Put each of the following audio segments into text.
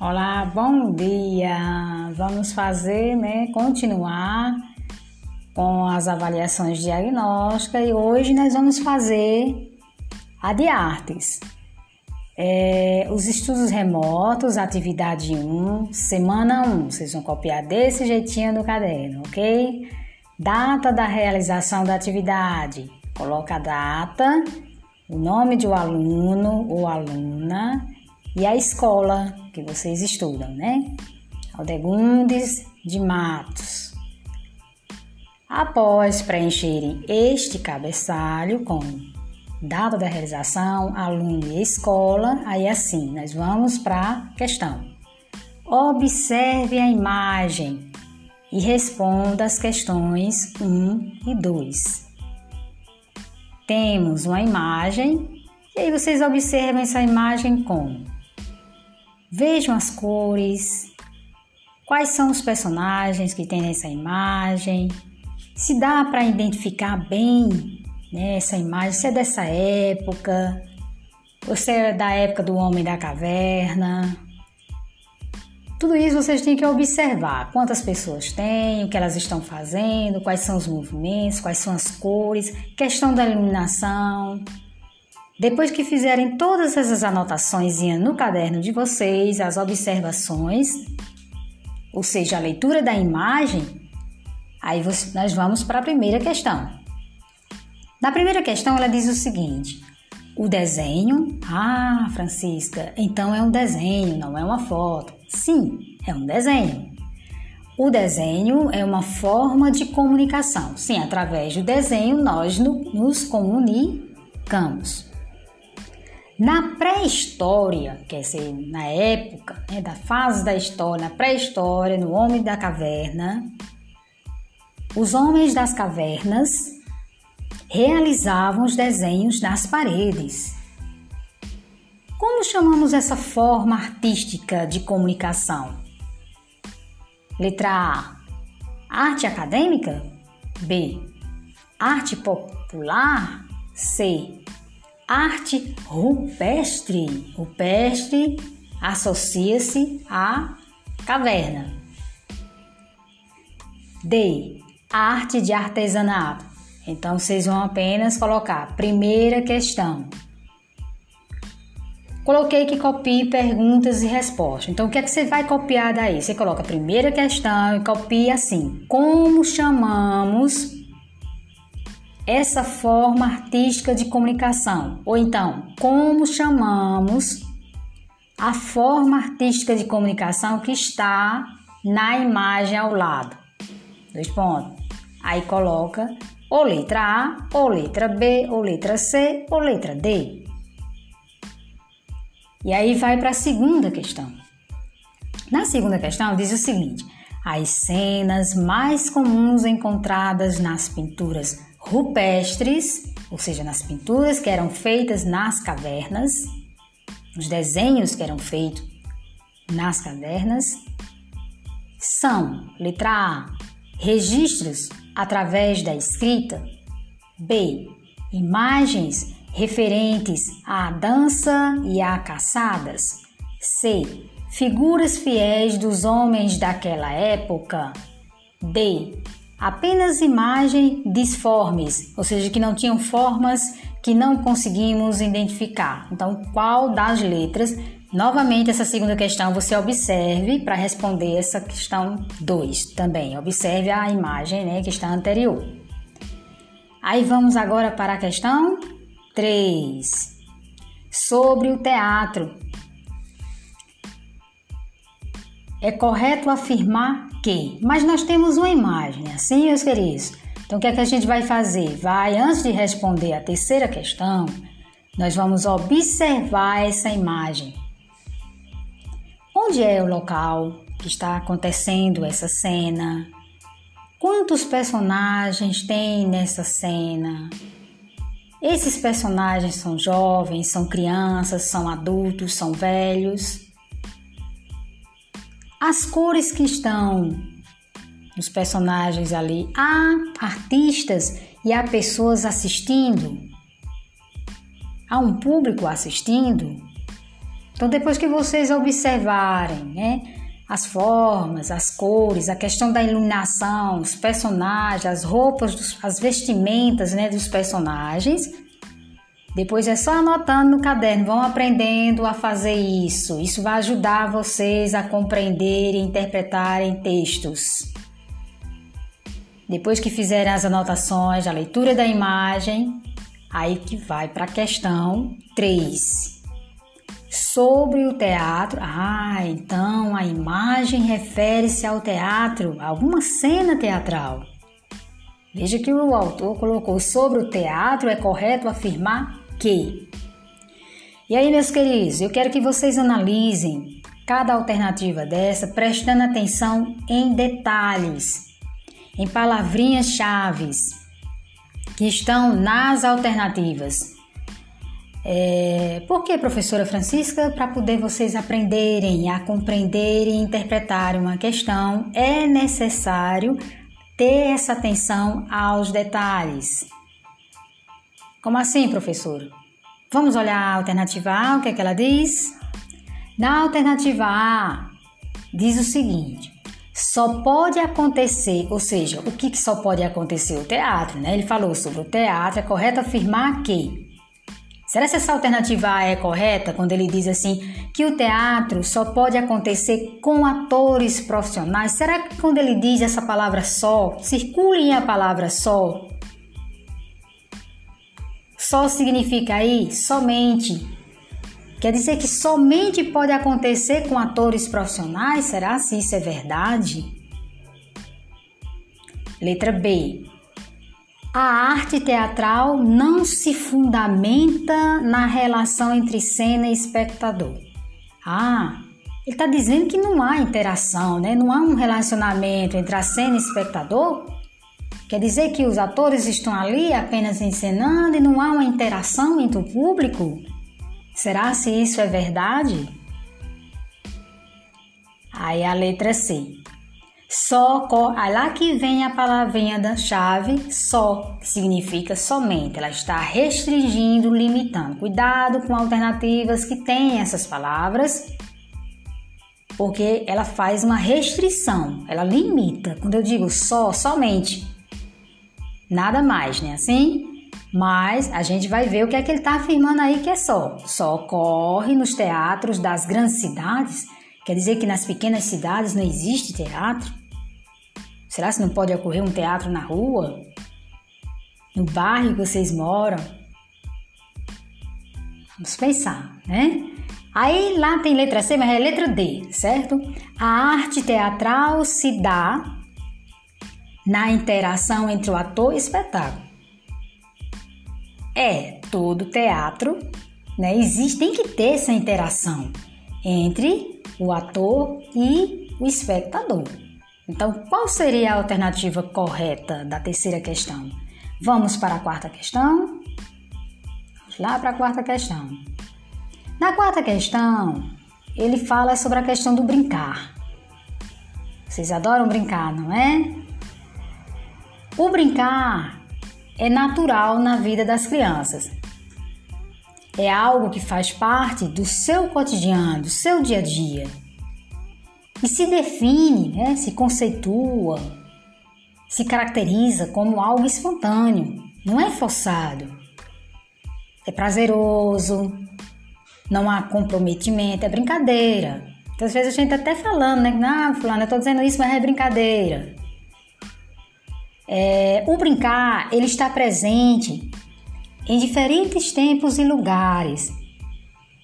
Olá, bom dia! Vamos fazer, né, continuar com as avaliações diagnósticas e hoje nós vamos fazer a de artes. É, os estudos remotos, atividade 1, semana 1, vocês vão copiar desse jeitinho no caderno, ok? Data da realização da atividade, coloca a data, o nome um aluno ou aluna e a escola que vocês estudam, né? Aldegundes de Matos. Após preencherem este cabeçalho com data da realização, aluno e escola, aí assim, nós vamos para a questão. Observe a imagem e responda as questões 1 e 2. Temos uma imagem e aí vocês observam essa imagem como Vejam as cores, quais são os personagens que tem nessa imagem, se dá para identificar bem né, essa imagem, se é dessa época, ou se é da época do Homem da Caverna. Tudo isso vocês têm que observar. Quantas pessoas tem, o que elas estão fazendo, quais são os movimentos, quais são as cores, questão da iluminação, depois que fizerem todas essas anotações no caderno de vocês, as observações, ou seja, a leitura da imagem, aí nós vamos para a primeira questão. Na primeira questão, ela diz o seguinte: o desenho. Ah, Francisca, então é um desenho, não é uma foto. Sim, é um desenho. O desenho é uma forma de comunicação. Sim, através do desenho nós nos comunicamos. Na pré-história, quer dizer, na época né, da fase da história, na pré-história, no Homem da Caverna, os homens das cavernas realizavam os desenhos nas paredes. Como chamamos essa forma artística de comunicação? Letra A: arte acadêmica? B: arte popular? C: Arte rupestre. Rupestre associa-se à caverna. D. Arte de artesanato. Então vocês vão apenas colocar primeira questão. Coloquei que copie perguntas e respostas. Então o que é que você vai copiar daí? Você coloca a primeira questão e copia assim: Como chamamos essa forma artística de comunicação? Ou então, como chamamos a forma artística de comunicação que está na imagem ao lado? Dois pontos. Aí coloca ou letra A, ou letra B, ou letra C, ou letra D. E aí vai para a segunda questão. Na segunda questão diz o seguinte: as cenas mais comuns encontradas nas pinturas rupestres, ou seja, nas pinturas que eram feitas nas cavernas, os desenhos que eram feitos nas cavernas, são, letra A, registros através da escrita, B, imagens referentes à dança e a caçadas, C, figuras fiéis dos homens daquela época, D, apenas imagens disformes, ou seja, que não tinham formas que não conseguimos identificar. Então, qual das letras? Novamente, essa segunda questão você observe para responder essa questão 2 também. Observe a imagem né, que está anterior. Aí vamos agora para a questão 3. Sobre o teatro. É correto afirmar que, mas nós temos uma imagem, assim, meus queridos? Então, o que é que a gente vai fazer? Vai, antes de responder a terceira questão, nós vamos observar essa imagem. Onde é o local que está acontecendo essa cena? Quantos personagens tem nessa cena? Esses personagens são jovens, são crianças, são adultos, são velhos? As cores que estão nos personagens ali, há artistas e há pessoas assistindo, há um público assistindo. Então, depois que vocês observarem, né, as formas, as cores, a questão da iluminação, os personagens, as roupas, as vestimentas, né, dos personagens, depois é só anotando no caderno, vão aprendendo a fazer isso. Isso vai ajudar vocês a compreender e interpretarem textos. Depois que fizerem as anotações, a leitura da imagem, aí que vai para a questão 3. Sobre o teatro. Ah, então a imagem refere-se ao teatro, alguma cena teatral. Veja que o autor colocou sobre o teatro, é correto afirmar que. E aí, meus queridos, eu quero que vocês analisem cada alternativa dessa, prestando atenção em detalhes, em palavrinhas chaves que estão nas alternativas. É, por que, professora Francisca? Para poder vocês aprenderem a compreender e interpretar uma questão, é necessário ter essa atenção aos detalhes. Como assim, professor? Vamos olhar a alternativa A, o que é que ela diz? Na alternativa A, diz o seguinte: só pode acontecer, ou seja, o que, que só pode acontecer? O teatro, né? Ele falou sobre o teatro, é correto afirmar que. Será que essa alternativa A é correta quando ele diz assim que o teatro só pode acontecer com atores profissionais? Será que quando ele diz essa palavra só, circulem a palavra só, só significa aí somente. Quer dizer que somente pode acontecer com atores profissionais? Será se isso é verdade? Letra B. A arte teatral não se fundamenta na relação entre cena e espectador. Ah, ele está dizendo que não há interação, né? não há um relacionamento entre a cena e o espectador? Quer dizer que os atores estão ali apenas encenando e não há uma interação entre o público? Será se isso é verdade? Aí a letra C. Só, aí lá que vem a palavrinha da chave, só, que significa somente. Ela está restringindo, limitando. Cuidado com alternativas que têm essas palavras, porque ela faz uma restrição, ela limita. Quando eu digo só, somente, nada mais, né? Assim, mas a gente vai ver o que é que ele está afirmando aí que é só. Só ocorre nos teatros das grandes cidades. Quer dizer que nas pequenas cidades não existe teatro? Será que não pode ocorrer um teatro na rua? No bairro que vocês moram? Vamos pensar, né? Aí lá tem letra C, mas é letra D, certo? A arte teatral se dá na interação entre o ator e o espetáculo. É, todo teatro, né, existe, tem que ter essa interação entre o ator e o espectador. Então, qual seria a alternativa correta da terceira questão? Vamos para a quarta questão? Vamos lá para a quarta questão. Na quarta questão, ele fala sobre a questão do brincar. Vocês adoram brincar, não é? O brincar é natural na vida das crianças. É algo que faz parte do seu cotidiano, do seu dia a dia. E se define, né, se conceitua, se caracteriza como algo espontâneo, não é forçado. É prazeroso, não há comprometimento, é brincadeira. Então, às vezes a gente tá até falando, né? Ah, fulano, eu tô dizendo isso, mas é brincadeira. É, o brincar ele está presente em diferentes tempos e lugares,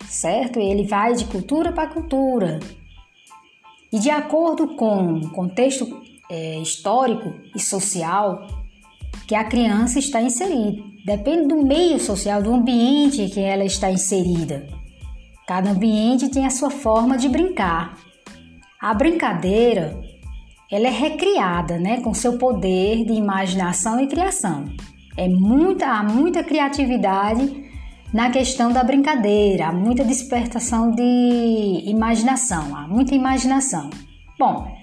certo? Ele vai de cultura para cultura e de acordo com o contexto é, histórico e social que a criança está inserida. Depende do meio social, do ambiente que ela está inserida. Cada ambiente tem a sua forma de brincar. A brincadeira ela é recriada, né, com seu poder de imaginação e criação. É muita, há muita criatividade na questão da brincadeira, há muita despertação de imaginação, há muita imaginação. Bom,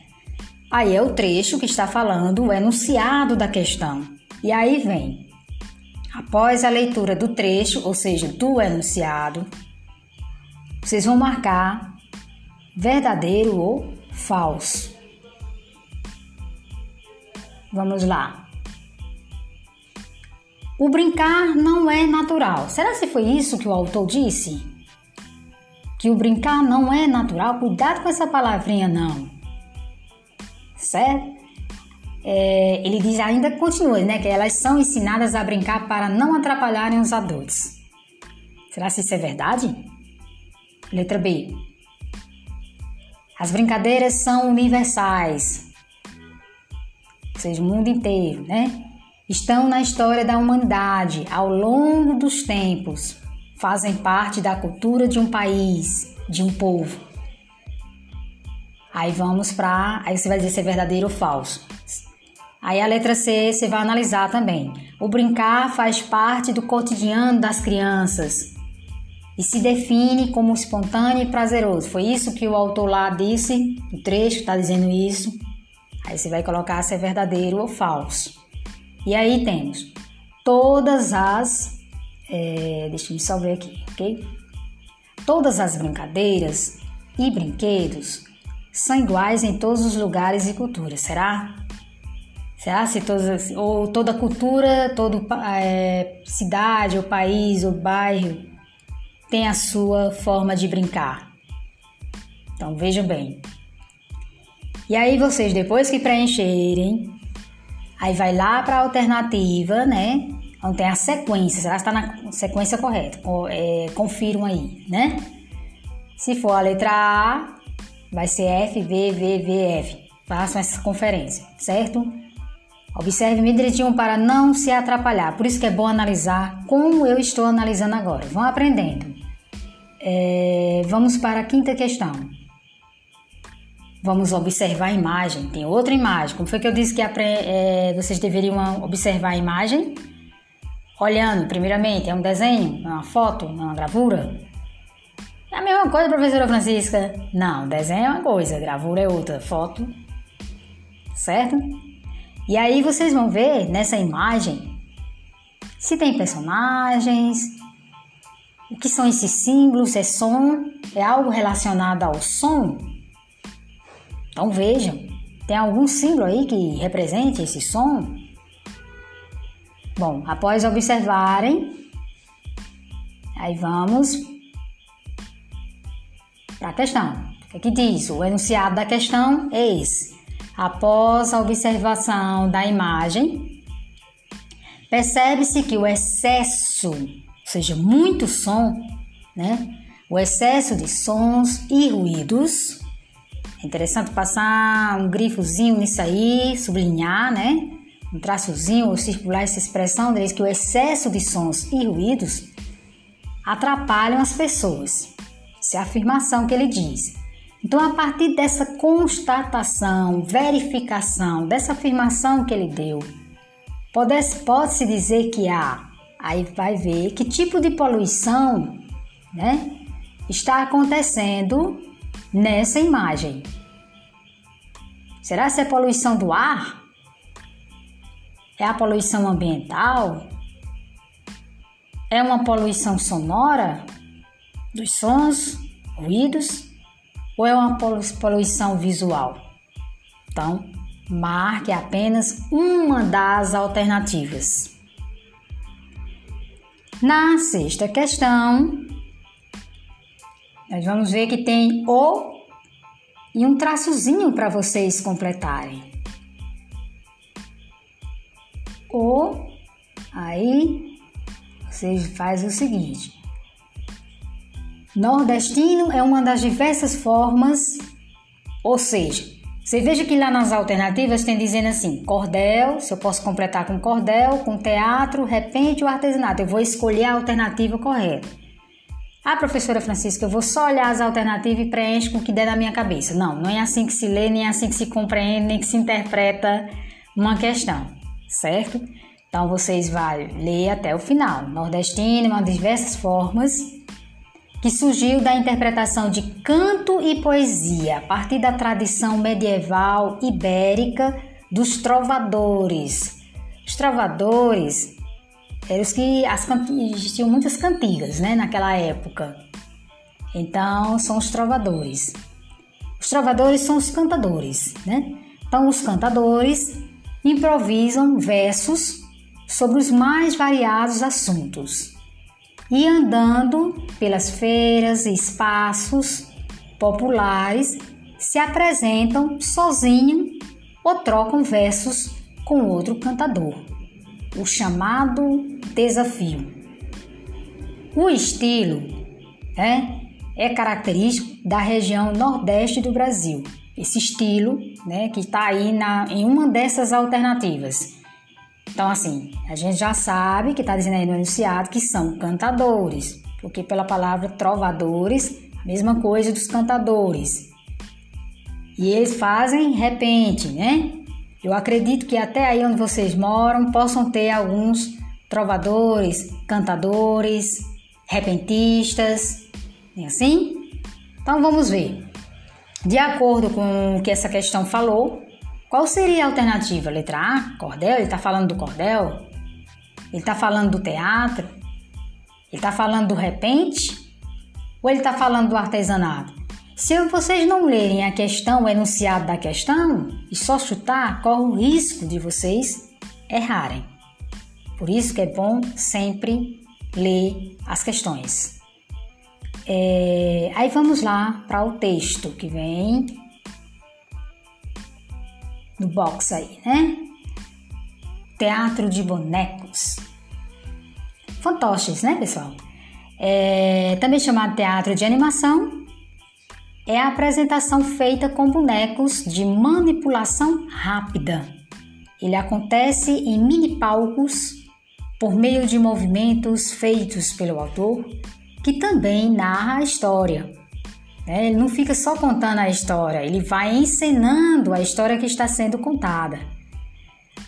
aí é o trecho que está falando o enunciado da questão. E aí vem, após a leitura do trecho, ou seja, do enunciado, vocês vão marcar verdadeiro ou falso. Vamos lá. O brincar não é natural. Será que foi isso que o autor disse? Que o brincar não é natural? Cuidado com essa palavrinha não. Certo? É, ele diz ainda continua, né? Que elas são ensinadas a brincar para não atrapalharem os adultos. Será que isso é verdade? Letra B. As brincadeiras são universais, seja, o mundo inteiro, né? Estão na história da humanidade ao longo dos tempos, fazem parte da cultura de um país, de um povo. Aí vamos para. Aí você vai dizer se é verdadeiro ou falso. Aí a letra C você vai analisar também. O brincar faz parte do cotidiano das crianças e se define como espontâneo e prazeroso. Foi isso que o autor lá disse, o trecho está dizendo isso. Aí você vai colocar se é verdadeiro ou falso. E aí temos todas as. É, deixa eu só ver aqui, ok? Todas as brincadeiras e brinquedos são iguais em todos os lugares e culturas, será? Será se todas, ou toda cultura, toda é, cidade, ou país, ou bairro tem a sua forma de brincar. Então vejam bem. E aí vocês depois que preencherem, aí vai lá para a alternativa, né? Onde tem a sequência, será que está na sequência correta? É, aí, né? Se for a letra A, vai ser F, V, V, V, F. Façam essa conferência, certo? Observe me direitinho para não se atrapalhar. Por isso que é bom analisar como eu estou analisando agora. Vão aprendendo. É, vamos para a quinta questão. Vamos observar a imagem. Tem outra imagem. Como foi que eu disse que é, vocês deveriam observar a imagem? Olhando, primeiramente, é um desenho, é uma foto, é uma gravura? É a mesma coisa, professora Francisca? Não, desenho é uma coisa, gravura é outra, foto, certo? E aí vocês vão ver nessa imagem se tem personagens, o que são esses símbolos? É som? É algo relacionado ao som? Então vejam, tem algum símbolo aí que represente esse som? Bom, após observarem, aí vamos para a questão. O que diz? O enunciado da questão é esse. Após a observação da imagem, percebe-se que o excesso seja, muito som, né? O excesso de sons e ruídos. É interessante passar um grifozinho nisso aí, sublinhar, né? Um traçozinho ou circular essa expressão, diz que o excesso de sons e ruídos atrapalham as pessoas. Essa é a afirmação que ele diz. Então, a partir dessa constatação, verificação, dessa afirmação que ele deu, pode-se pode dizer que há Aí vai ver que tipo de poluição né, está acontecendo nessa imagem. Será que é poluição do ar? É a poluição ambiental? É uma poluição sonora? Dos sons, ruídos? Ou é uma poluição visual? Então, marque apenas uma das alternativas. Na sexta questão, nós vamos ver que tem o e um traçozinho para vocês completarem. O, aí você faz o seguinte: nordestino é uma das diversas formas, ou seja, você veja que lá nas alternativas tem dizendo assim: cordel, se eu posso completar com cordel, com teatro, repente ou artesanato. Eu vou escolher a alternativa correta. Ah, professora Francisca, eu vou só olhar as alternativas e preencho com o que der na minha cabeça. Não, não é assim que se lê, nem é assim que se compreende, nem que se interpreta uma questão, certo? Então vocês vão ler até o final. Nordestino, uma diversas formas que surgiu da interpretação de canto e poesia a partir da tradição medieval ibérica dos trovadores. Os trovadores os que as, existiam muitas cantigas, né, naquela época. Então, são os trovadores. Os trovadores são os cantadores, né? Então, os cantadores improvisam versos sobre os mais variados assuntos e andando pelas feiras e espaços populares se apresentam sozinho ou trocam versos com outro cantador. O chamado desafio. O estilo né, é característico da região nordeste do Brasil. Esse estilo, né, que está aí na, em uma dessas alternativas. Então, assim, a gente já sabe que está dizendo aí no enunciado que são cantadores, porque pela palavra trovadores, mesma coisa dos cantadores. E eles fazem repente, né? Eu acredito que até aí onde vocês moram possam ter alguns trovadores, cantadores, repentistas, é assim? Então vamos ver. De acordo com o que essa questão falou, qual seria a alternativa? Letra A, cordel? Ele está falando do cordel? Ele está falando do teatro? Ele está falando do repente? Ou ele está falando do artesanato? Se vocês não lerem a questão, o enunciado da questão, e só chutar, corre o risco de vocês errarem. Por isso que é bom sempre ler as questões. É, aí vamos lá para o texto que vem no box aí, né? Teatro de bonecos. Fantoches, né, pessoal? É, também chamado teatro de animação, é a apresentação feita com bonecos de manipulação rápida. Ele acontece em mini palcos por meio de movimentos feitos pelo autor, que também narra a história. É, ele não fica só contando a história, ele vai encenando a história que está sendo contada.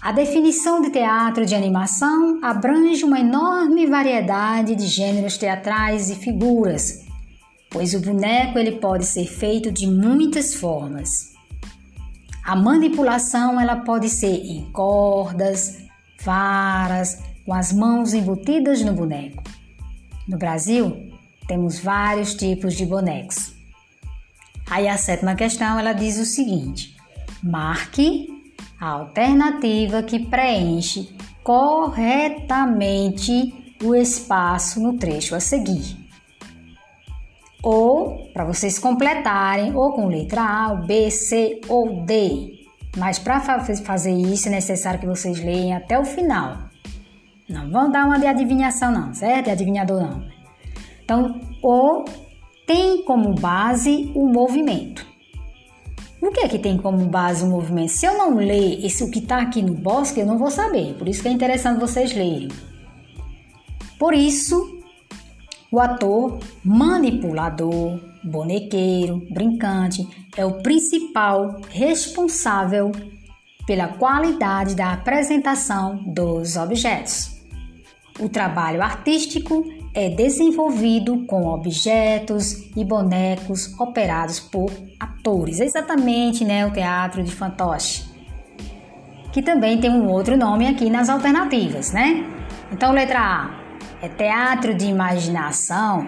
A definição de teatro de animação abrange uma enorme variedade de gêneros teatrais e figuras, pois o boneco ele pode ser feito de muitas formas. A manipulação ela pode ser em cordas, varas, com as mãos embutidas no boneco. No Brasil, temos vários tipos de bonecos. Aí a sétima questão ela diz o seguinte: marque a alternativa que preenche corretamente o espaço no trecho a seguir. Ou para vocês completarem, ou com letra A, B, C ou D. Mas para fazer isso é necessário que vocês leiam até o final. Não vão dar uma de adivinhação, não, certo? De adivinhador, não. Então, ou tem como base o movimento. O que é que tem como base o movimento? Se eu não ler esse, o que está aqui no bosque, eu não vou saber. Por isso que é interessante vocês lerem. Por isso, o ator manipulador, bonequeiro, brincante é o principal responsável pela qualidade da apresentação dos objetos. O trabalho artístico é desenvolvido com objetos e bonecos operados por atores, exatamente né, o teatro de fantoche, que também tem um outro nome aqui nas alternativas, né? Então, letra A é teatro de imaginação,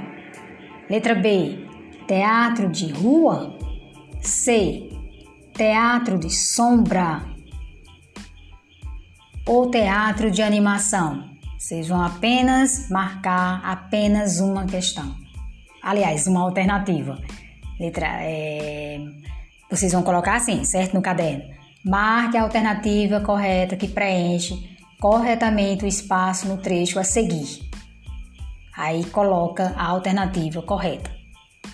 letra B, teatro de rua, C, teatro de sombra ou teatro de animação. Vocês vão apenas marcar apenas uma questão. Aliás, uma alternativa. Letra, é, vocês vão colocar assim, certo? No caderno. Marque a alternativa correta que preenche corretamente o espaço no trecho a seguir. Aí coloca a alternativa correta.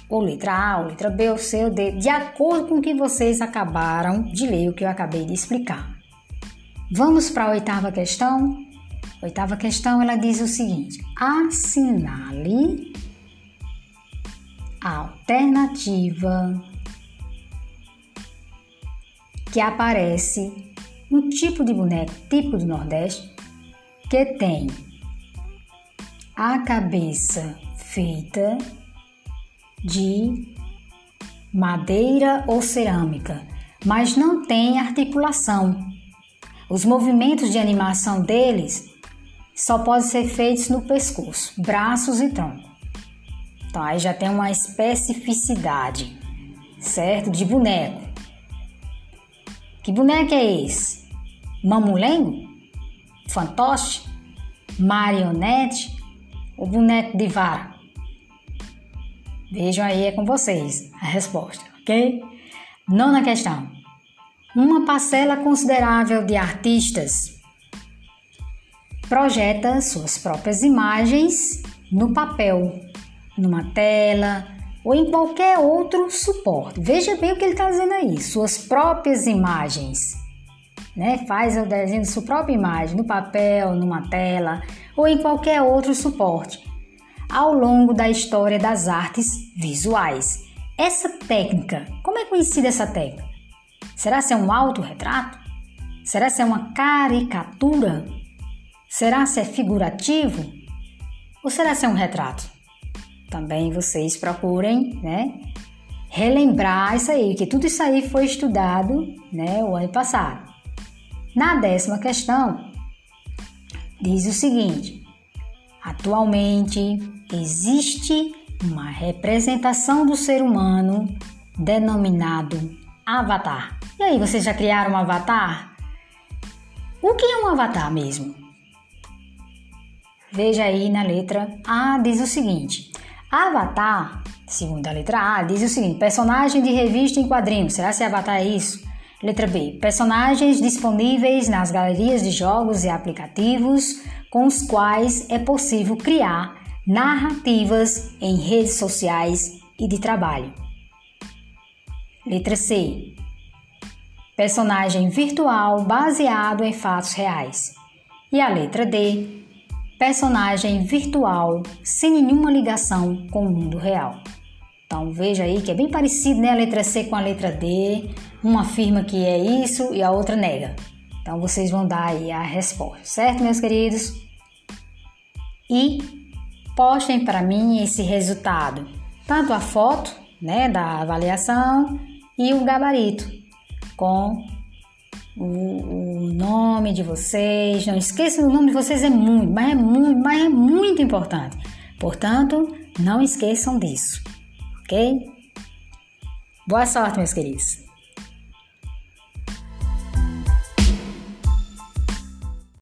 Ou letra A, ou letra B, ou C, ou D, de acordo com o que vocês acabaram de ler, o que eu acabei de explicar. Vamos para a oitava questão? Oitava questão, ela diz o seguinte: assinale a alternativa que aparece no tipo de boneco típico do Nordeste que tem a cabeça feita de madeira ou cerâmica, mas não tem articulação. Os movimentos de animação deles só podem ser feitos no pescoço, braços e tronco. Então aí já tem uma especificidade, certo? De boneco. Que boneco é esse? Mamulengo? Fantoche? Marionete? Ou boneco de vara? Vejam aí é com vocês a resposta, ok? Nona questão. Uma parcela considerável de artistas projeta suas próprias imagens no papel, numa tela ou em qualquer outro suporte. Veja bem o que ele está dizendo aí: suas próprias imagens. Né? Faz o desenho de sua própria imagem no papel, numa tela ou em qualquer outro suporte ao longo da história das artes visuais. Essa técnica, como é conhecida essa técnica? Será ser um autorretrato? Será ser uma caricatura? Será ser figurativo? Ou será ser um retrato? Também vocês procurem, né? Relembrar isso aí, que tudo isso aí foi estudado, né, o ano passado. Na décima questão, diz o seguinte: Atualmente existe uma representação do ser humano denominado avatar. E aí, vocês já criaram um avatar? O que é um avatar mesmo? Veja aí na letra A, diz o seguinte: Avatar, segundo a letra A, diz o seguinte: personagem de revista em quadrinhos. Será que Avatar é isso? Letra B: personagens disponíveis nas galerias de jogos e aplicativos com os quais é possível criar narrativas em redes sociais e de trabalho. Letra C: personagem virtual baseado em fatos reais. E a letra D: personagem virtual sem nenhuma ligação com o mundo real. Então veja aí que é bem parecido né, a letra C com a letra D. Uma afirma que é isso e a outra nega. Então vocês vão dar aí a resposta, certo, meus queridos? E postem para mim esse resultado, tanto a foto, né, da avaliação e o gabarito com o, o nome de vocês. Não esqueçam o nome de vocês é muito, mas é muito, mas é muito importante. Portanto, não esqueçam disso, ok? Boa sorte, meus queridos.